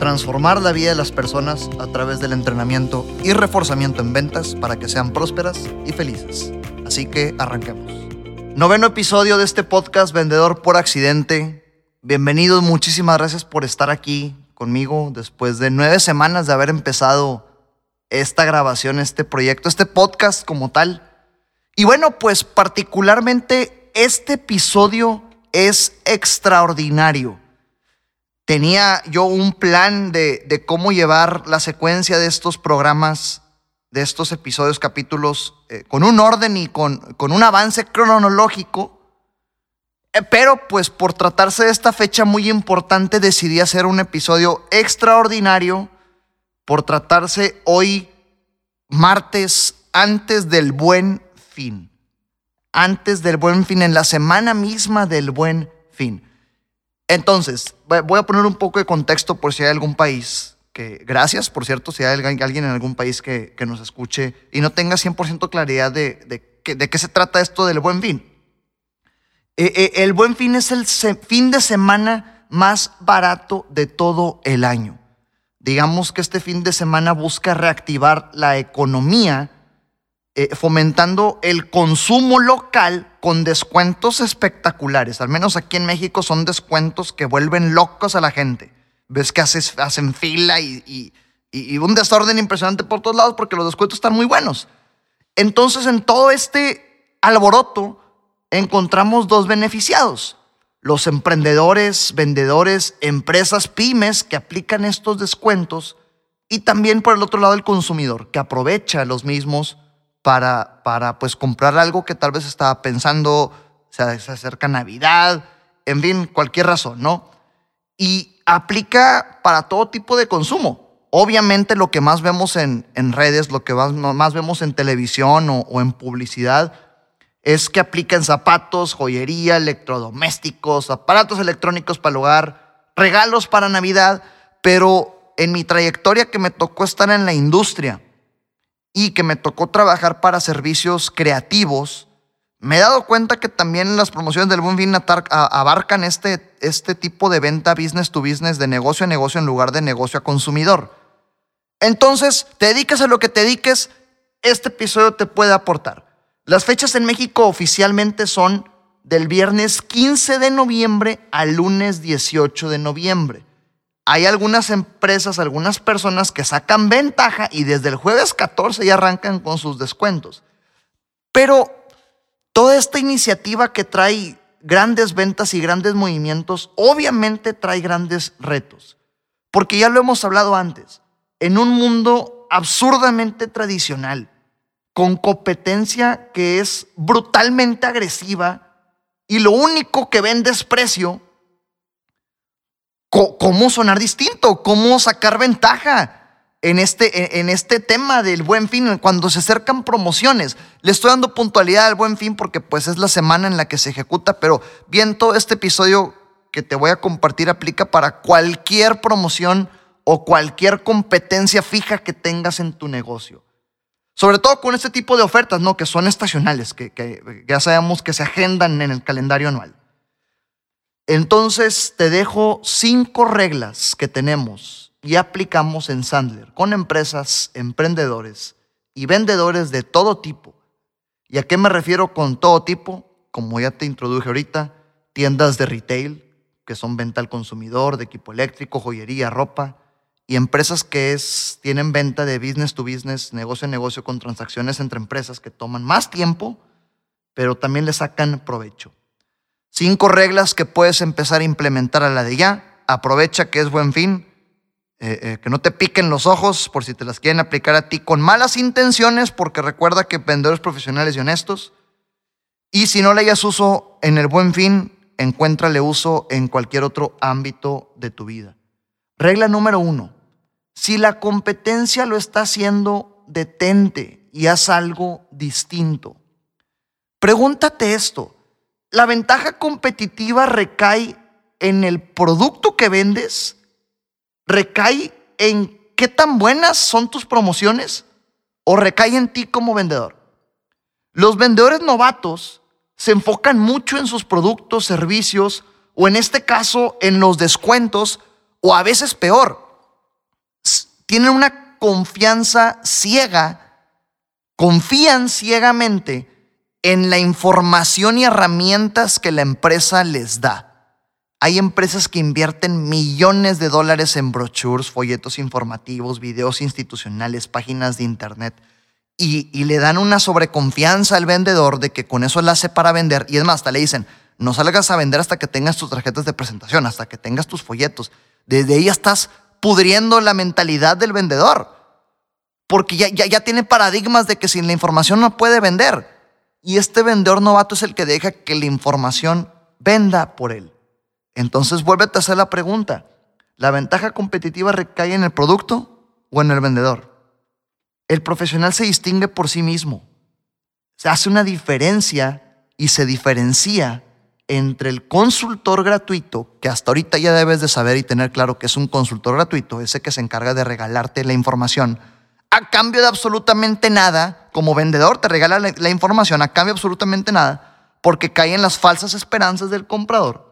transformar la vida de las personas a través del entrenamiento y reforzamiento en ventas para que sean prósperas y felices. Así que arranquemos. Noveno episodio de este podcast Vendedor por Accidente. Bienvenidos, muchísimas gracias por estar aquí conmigo después de nueve semanas de haber empezado esta grabación, este proyecto, este podcast como tal. Y bueno, pues particularmente este episodio es extraordinario tenía yo un plan de, cómo llevar la secuencia de estos programas, de estos episodios, capítulos, eh, con un orden y con, un avance cronológico. Eh, pero pues por tratarse de esta fecha muy importante decidí hacer un episodio extraordinario por tratarse hoy martes antes del buen fin. Antes del buen fin, en la semana misma del buen fin. Entonces, voy a poner un poco de contexto por si hay algún país que, gracias, por cierto, si hay alguien en algún país que, nos escuche y no tenga 100% claridad de, de, qué se trata esto del buen fin. Eh, eh, el buen fin es el fin de semana más barato de todo el año. Digamos que este fin de semana busca reactivar la economía eh, fomentando el consumo local con descuentos espectaculares. Al menos aquí en México son descuentos que vuelven locos a la gente. Ves que haces, hacen fila y, y un desorden impresionante por todos lados porque los descuentos están muy buenos. Entonces, en todo este alboroto encontramos dos beneficiados. Los emprendedores, vendedores, empresas, pymes que aplican estos descuentos y también por el otro lado el consumidor que aprovecha los mismos para, para pues comprar algo que tal vez estaba pensando, se acerca Navidad, en fin, cualquier razón, ¿no? Y aplica para todo tipo de consumo. Obviamente lo que más vemos en, en redes, lo que más, más, vemos en televisión o, o en publicidad, es que aplica en zapatos, joyería, electrodomésticos, aparatos electrónicos para el hogar, regalos para Navidad, pero en mi trayectoria que me tocó estar en la industria, y que me tocó trabajar para servicios creativos, me he dado cuenta que también las promociones del Buen Fin abarcan este, este tipo de venta business to business, de negocio a negocio en lugar de negocio a consumidor. Entonces, te dedicas a lo que te dediques, este episodio te puede aportar. Las fechas en México oficialmente son del viernes 15 de noviembre al lunes 18 de noviembre hay algunas empresas, algunas personas que sacan ventaja y desde el jueves 14 ya arrancan con sus descuentos. Pero toda esta iniciativa que trae grandes ventas y grandes movimientos, obviamente trae grandes retos. Porque ya lo hemos hablado antes, en un mundo absurdamente tradicional, con competencia que es brutalmente agresiva y lo único que ven desprecio cómo sonar distinto, cómo sacar ventaja en este, en este tema del buen fin, cuando se acercan promociones. Le estoy dando puntualidad al buen fin porque pues es la semana en la que se ejecuta, pero bien todo este episodio que te voy a compartir aplica para cualquier promoción o cualquier competencia fija que tengas en tu negocio. Sobre todo con este tipo de ofertas, ¿no? Que son estacionales, que, que ya sabemos que se agendan en el calendario anual. Entonces te dejo cinco reglas que tenemos y aplicamos en Sandler con empresas, emprendedores y vendedores de todo tipo. ¿Y a qué me refiero con todo tipo? Como ya te introduje ahorita, tiendas de retail, que son venta al consumidor, de equipo eléctrico, joyería, ropa, y empresas que es, tienen venta de business to business, negocio a negocio con transacciones entre empresas que toman más tiempo, pero también le sacan provecho. Cinco reglas que puedes empezar a implementar a la de ya. Aprovecha que es buen fin. Eh, eh, que no te piquen los ojos por si te las quieren aplicar a ti con malas intenciones, porque recuerda que vendedores profesionales y honestos. Y si no le hayas uso en el buen fin, encuéntrale uso en cualquier otro ámbito de tu vida. Regla número uno. Si la competencia lo está haciendo, detente. y haz algo distinto. Pregúntate esto. ¿La ventaja competitiva recae en el producto que vendes? ¿Recae en qué tan buenas son tus promociones? ¿O recae en ti como vendedor? Los vendedores novatos se enfocan mucho en sus productos, servicios o en este caso en los descuentos o a veces peor. Tienen una confianza ciega, confían ciegamente en la información y herramientas que la empresa les da. Hay empresas que invierten millones de dólares en brochures, folletos informativos, videos institucionales, páginas de internet y, le dan una sobreconfianza al vendedor de que con eso la hace para vender. Y es más, hasta le dicen, no salgas a vender hasta que tengas tus tarjetas de presentación, hasta que tengas tus folletos. Desde ahí estás pudriendo la mentalidad del vendedor. Porque ya, ya, ya tiene paradigmas de que sin la información no puede vender. Y este vendedor novato es el que deja que la información venda por él. Entonces vuélvete a hacer la pregunta. ¿La ventaja competitiva recae en el producto o en el vendedor? El profesional se distingue por sí mismo. Se hace una diferencia y se diferencia entre el consultor gratuito, que hasta ahorita ya debes de saber y tener claro que es un consultor gratuito, ese que se encarga de regalarte la información, a cambio de absolutamente nada, como vendedor te regala la, información a cambio de absolutamente nada, porque cae en las falsas esperanzas del comprador.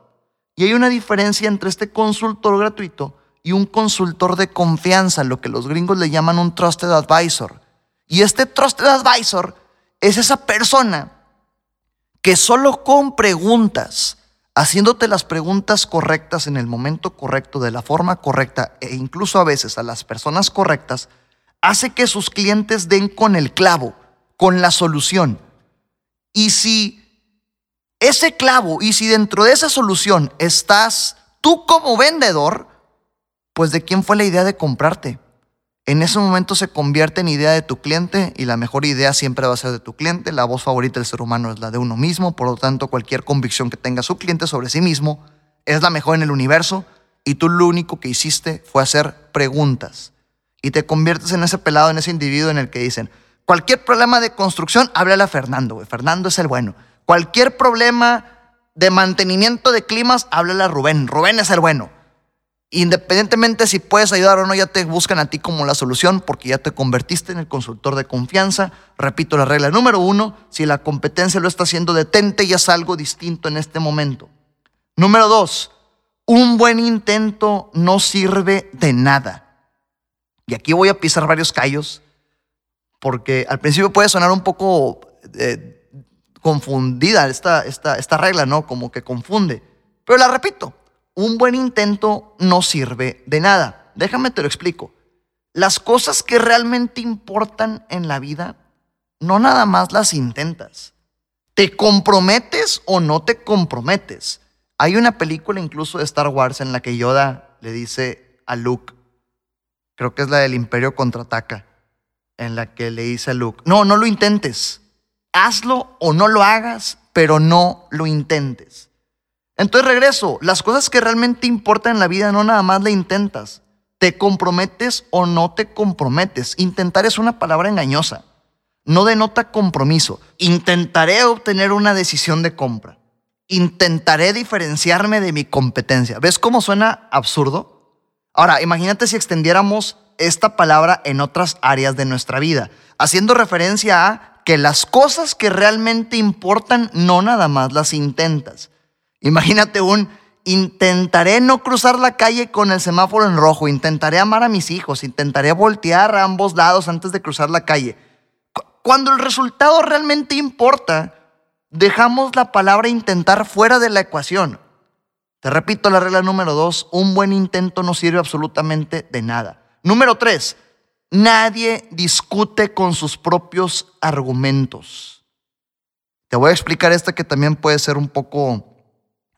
Y hay una diferencia entre este consultor gratuito y un consultor de confianza, lo que los gringos le llaman un trusted advisor. Y este trusted advisor es esa persona que solo con preguntas, haciéndote las preguntas correctas en el momento correcto, de la forma correcta, e incluso a veces a las personas correctas, hace que sus clientes den con el clavo, con la solución. Y si ese clavo, y si dentro de esa solución estás tú como vendedor, pues de quién fue la idea de comprarte en ese momento se convierte en idea de tu cliente y la mejor idea siempre va a ser de tu cliente. La voz favorita del ser humano es la de uno mismo, por lo tanto cualquier convicción que tenga su cliente sobre sí mismo es la mejor en el universo y tú lo único que hiciste fue hacer preguntas y te conviertes en ese pelado, en ese individuo en el que dicen, cualquier problema de construcción, háblale a Fernando, Fernando es el bueno. Cualquier problema de mantenimiento de climas, háblale a Rubén, Rubén es el bueno. Independientemente si puedes ayudar o no, ya te buscan a ti como la solución porque ya te convertiste en el consultor de confianza. Repito la regla número uno, si la competencia lo está haciendo, detente y haz algo distinto en este momento. Número dos, un buen intento no sirve de nada. Y aquí voy a pisar varios callos porque al principio puede sonar un poco eh, confundida esta, esta, esta regla, ¿no? Como que confunde. Pero la repito, un buen intento no sirve de nada. Déjame te lo explico. Las cosas que realmente importan en la vida, no nada más las intentas. ¿Te comprometes o no te comprometes? Hay una película incluso de Star Wars en la que Yoda le dice a Luke, creo que es la del Imperio contraataca, en la que le dice a Luke, no, no lo intentes. Hazlo o no lo hagas, pero no lo intentes. Entonces regreso, las cosas que realmente importan en la vida no nada más le intentas, te comprometes o no te comprometes. Intentar es una palabra engañosa, no denota compromiso. Intentaré obtener una decisión de compra, intentaré diferenciarme de mi competencia. ¿Ves cómo suena absurdo? Ahora, imagínate si extendiéramos esta palabra en otras áreas de nuestra vida, haciendo referencia a que las cosas que realmente importan no nada más las intentas Imagínate un, intentaré no cruzar la calle con el semáforo en rojo, intentaré amar a mis hijos, intentaré voltear a ambos lados antes de cruzar la calle. Cuando el resultado realmente importa, dejamos la palabra intentar fuera de la ecuación. Te repito la regla número dos, un buen intento no sirve absolutamente de nada. Número tres, nadie discute con sus propios argumentos. Te voy a explicar esta que también puede ser un poco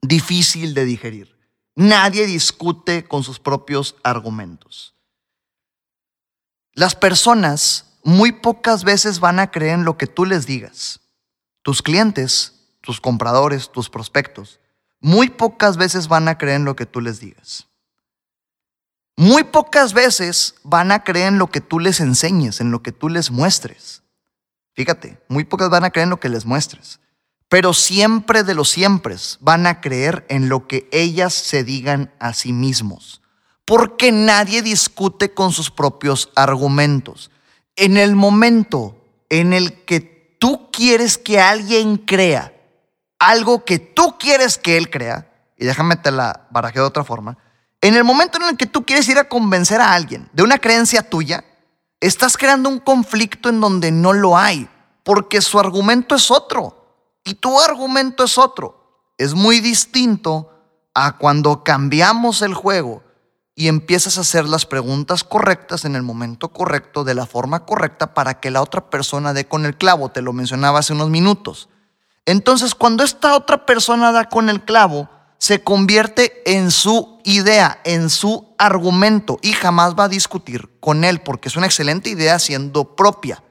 difícil de digerir. Nadie discute con sus propios argumentos. Las personas muy pocas veces van a creer en lo que tú les digas. Tus clientes, tus compradores, tus prospectos, muy pocas veces van a creer en lo que tú les digas. Muy pocas veces van a creer en lo que tú les enseñes, en lo que tú les muestres. Fíjate, muy pocas van a creer en lo que les muestres. Pero siempre de los siempre van a creer en lo que ellas se digan a sí mismos. Porque nadie discute con sus propios argumentos. En el momento en el que tú quieres que alguien crea algo que tú quieres que él crea, y déjame te la barajeo de otra forma, en el momento en el que tú quieres ir a convencer a alguien de una creencia tuya, estás creando un conflicto en donde no lo hay, porque su argumento es otro y tu argumento es otro. Es muy distinto a cuando cambiamos el juego y empiezas a hacer las preguntas correctas en el momento correcto, de la forma correcta, para que la otra persona dé con el clavo. Te lo mencionaba hace unos minutos. Entonces, cuando esta otra persona da con el clavo, se convierte en su idea, en su argumento y jamás va a discutir con él porque es una excelente idea siendo propia.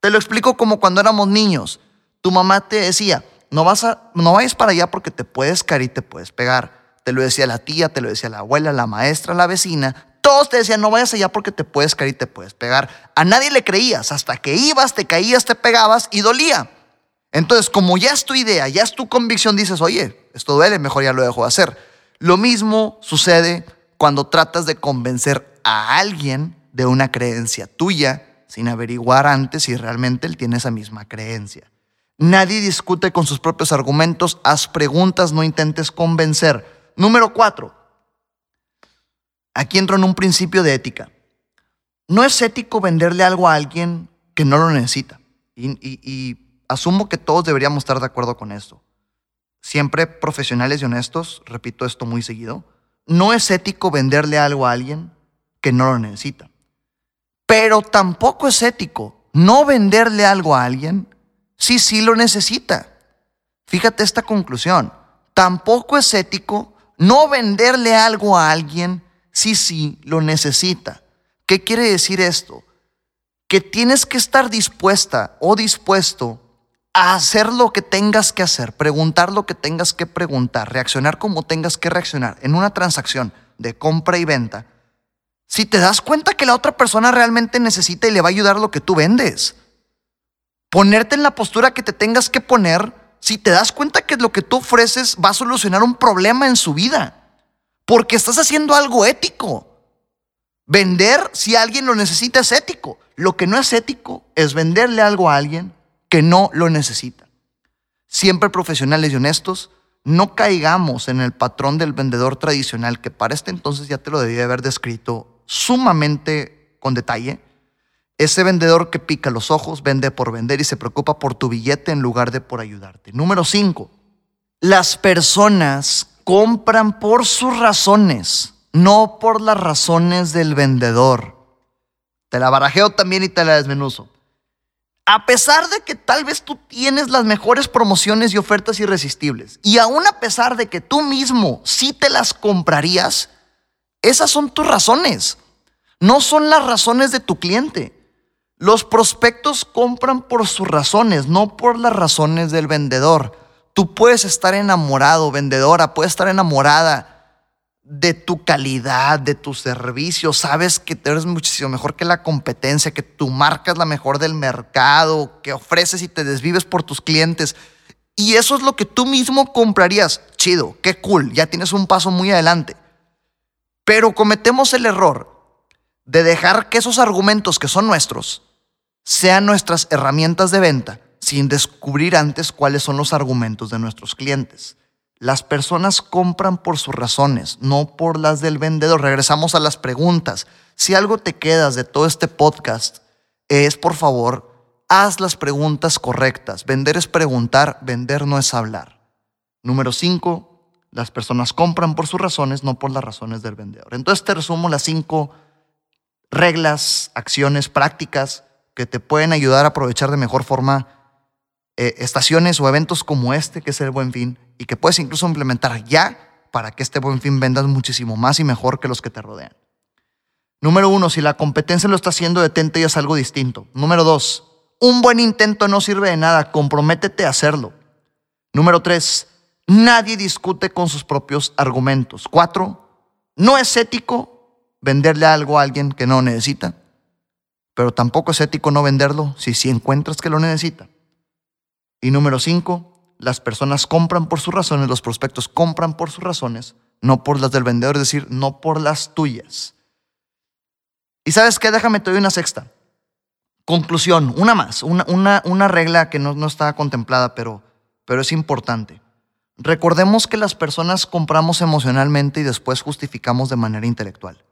Te lo explico como cuando éramos niños. Tu mamá te decía, no, vas a, no vayas para allá porque te puedes caer y te puedes pegar. Te lo decía la tía, te lo decía la abuela, la maestra, la vecina. Todos te decían, no vayas allá porque te puedes caer y te puedes pegar. A nadie le creías. Hasta que ibas, te caías, te pegabas y dolía. Entonces, como ya es tu idea, ya es tu convicción, dices, oye, esto duele, mejor ya lo dejo de hacer. Lo mismo sucede cuando tratas de convencer a alguien de una creencia tuya sin averiguar antes si realmente él tiene esa misma creencia. Nadie discute con sus propios argumentos, haz preguntas, no intentes convencer. Número cuatro, aquí entro en un principio de ética. No es ético venderle algo a alguien que no lo necesita. Y, y asumo que todos deberíamos estar de acuerdo con esto. Siempre profesionales y honestos, repito esto muy seguido, no es ético venderle algo a alguien que no lo necesita. Pero tampoco es ético no venderle algo a alguien si sí lo necesita. Fíjate esta conclusión. Tampoco es ético no venderle algo a alguien si sí lo necesita. ¿Qué quiere decir esto? Que tienes que estar dispuesta o dispuesto hacer lo que tengas que hacer, preguntar lo que tengas que preguntar, reaccionar como tengas que reaccionar en una transacción de compra y venta, si te das cuenta que la otra persona realmente necesita y le va a ayudar lo que tú vendes. Ponerte en la postura que te tengas que poner si te das cuenta que lo que tú ofreces va a solucionar un problema en su vida. Porque estás haciendo algo ético. Vender si alguien lo necesita es ético. Lo que no es ético es venderle algo a alguien que no lo necesita. Siempre profesionales y honestos, no caigamos en el patrón del vendedor tradicional que para este entonces ya te lo debía haber descrito sumamente con detalle. Ese vendedor que pica los ojos, vende por vender y se preocupa por tu billete en lugar de por ayudarte. Número cinco, las personas compran por sus razones, no por las razones del vendedor. Te la barajeo también y te la desmenuzo a pesar de que tal vez tú tienes las mejores promociones y ofertas irresistibles, y aún a pesar de que tú mismo sí te las comprarías, esas son tus razones, no son las razones de tu cliente. Los prospectos compran por sus razones, no por las razones del vendedor. Tú puedes estar enamorado, vendedora, puedes estar enamorada de tu calidad, de tu servicio. Sabes que eres muchísimo mejor que la competencia, que tu marca es la mejor del mercado, que ofreces y te desvives por tus clientes. Y eso es lo que tú mismo comprarías. Chido, qué cool, ya tienes un paso muy adelante. Pero cometemos el error de dejar que esos argumentos que son nuestros sean nuestras herramientas de venta sin descubrir antes cuáles son los argumentos de nuestros clientes. Las personas compran por sus razones, no por las del vendedor. Regresamos a las preguntas. Si algo te quedas de todo este podcast, es por favor, haz las preguntas correctas. Vender es preguntar, vender no es hablar. Número cinco, las personas compran por sus razones, no por las razones del vendedor. Entonces te resumo las cinco reglas, acciones, prácticas que te pueden ayudar a aprovechar de mejor forma eh, estaciones o eventos como este, que es el buen fin, y que puedes incluso implementar ya para que este buen fin vendas muchísimo más y mejor que los que te rodean. Número uno, si la competencia lo está haciendo, detente y es algo distinto. Número dos, un buen intento no sirve de nada, comprométete a hacerlo. Número tres, nadie discute con sus propios argumentos. Cuatro, no es ético venderle algo a alguien que no necesita. pero tampoco es ético no venderlo si sí encuentras que lo necesita. Y número cinco, las personas compran por sus razones, los prospectos compran por sus razones, no por las del vendedor, es decir, no por las tuyas. Y sabes qué, déjame te doy una sexta. Conclusión, una más, una, una, regla que no, no estaba contemplada, pero, pero es importante. Recordemos que las personas compramos emocionalmente y después justificamos de manera intelectual.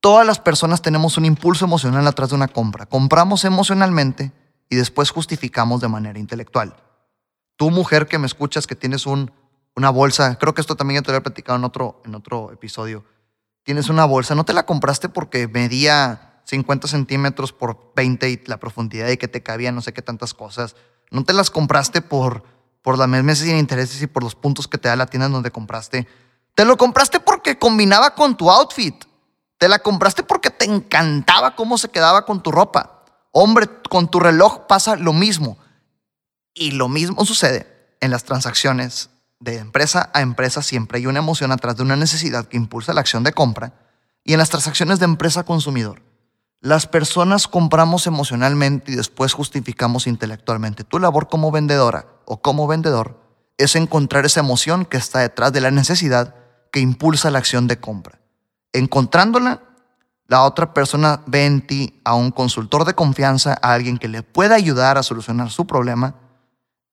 Todas las personas tenemos un impulso emocional atrás de una compra. Compramos emocionalmente y después justificamos de manera intelectual. Tú, mujer que me escuchas, que tienes un, una bolsa, creo que esto también ya te lo he platicado en otro, en otro episodio, tienes una bolsa, no te la compraste porque medía 50 centímetros por 20 y la profundidad y que te cabía no sé qué tantas cosas. No te las compraste por, por las meses sin intereses y por los puntos que te da la tienda donde compraste. Te lo compraste porque combinaba con tu outfit. Te la compraste porque te encantaba cómo se quedaba con tu ropa. Hombre, con tu reloj pasa lo mismo. Y lo mismo sucede en las transacciones de empresa a empresa. Siempre hay una emoción atrás de una necesidad que impulsa la acción de compra. Y en las transacciones de empresa a consumidor. Las personas compramos emocionalmente y después justificamos intelectualmente. Tu labor como vendedora o como vendedor es encontrar esa emoción que está detrás de la necesidad que impulsa la acción de compra. Encontrándola, la otra persona ve en ti a un consultor de confianza, a alguien que le pueda ayudar a solucionar su problema.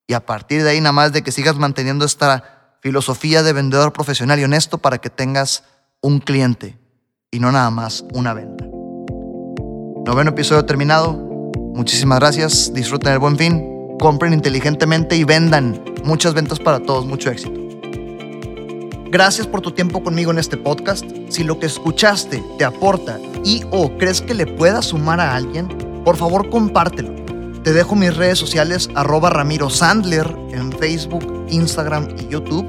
Y a partir de ahí, nada más de que sigas manteniendo esta filosofía de vendedor profesional y honesto para que tengas un cliente y no nada más una venta. Noveno episodio terminado. Muchísimas gracias. Disfruten el buen fin. Compren inteligentemente y vendan. Muchas ventas para todos. Mucho éxito. Gracias por tu tiempo conmigo en este podcast. Si lo que escuchaste te aporta y o crees que le pueda sumar a alguien, por favor compártelo. Te dejo mis redes sociales arroba Ramiro Sandler en Facebook, Instagram y YouTube.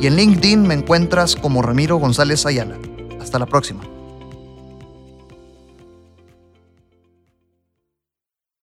Y en LinkedIn me encuentras como Ramiro González Ayala. Hasta la próxima.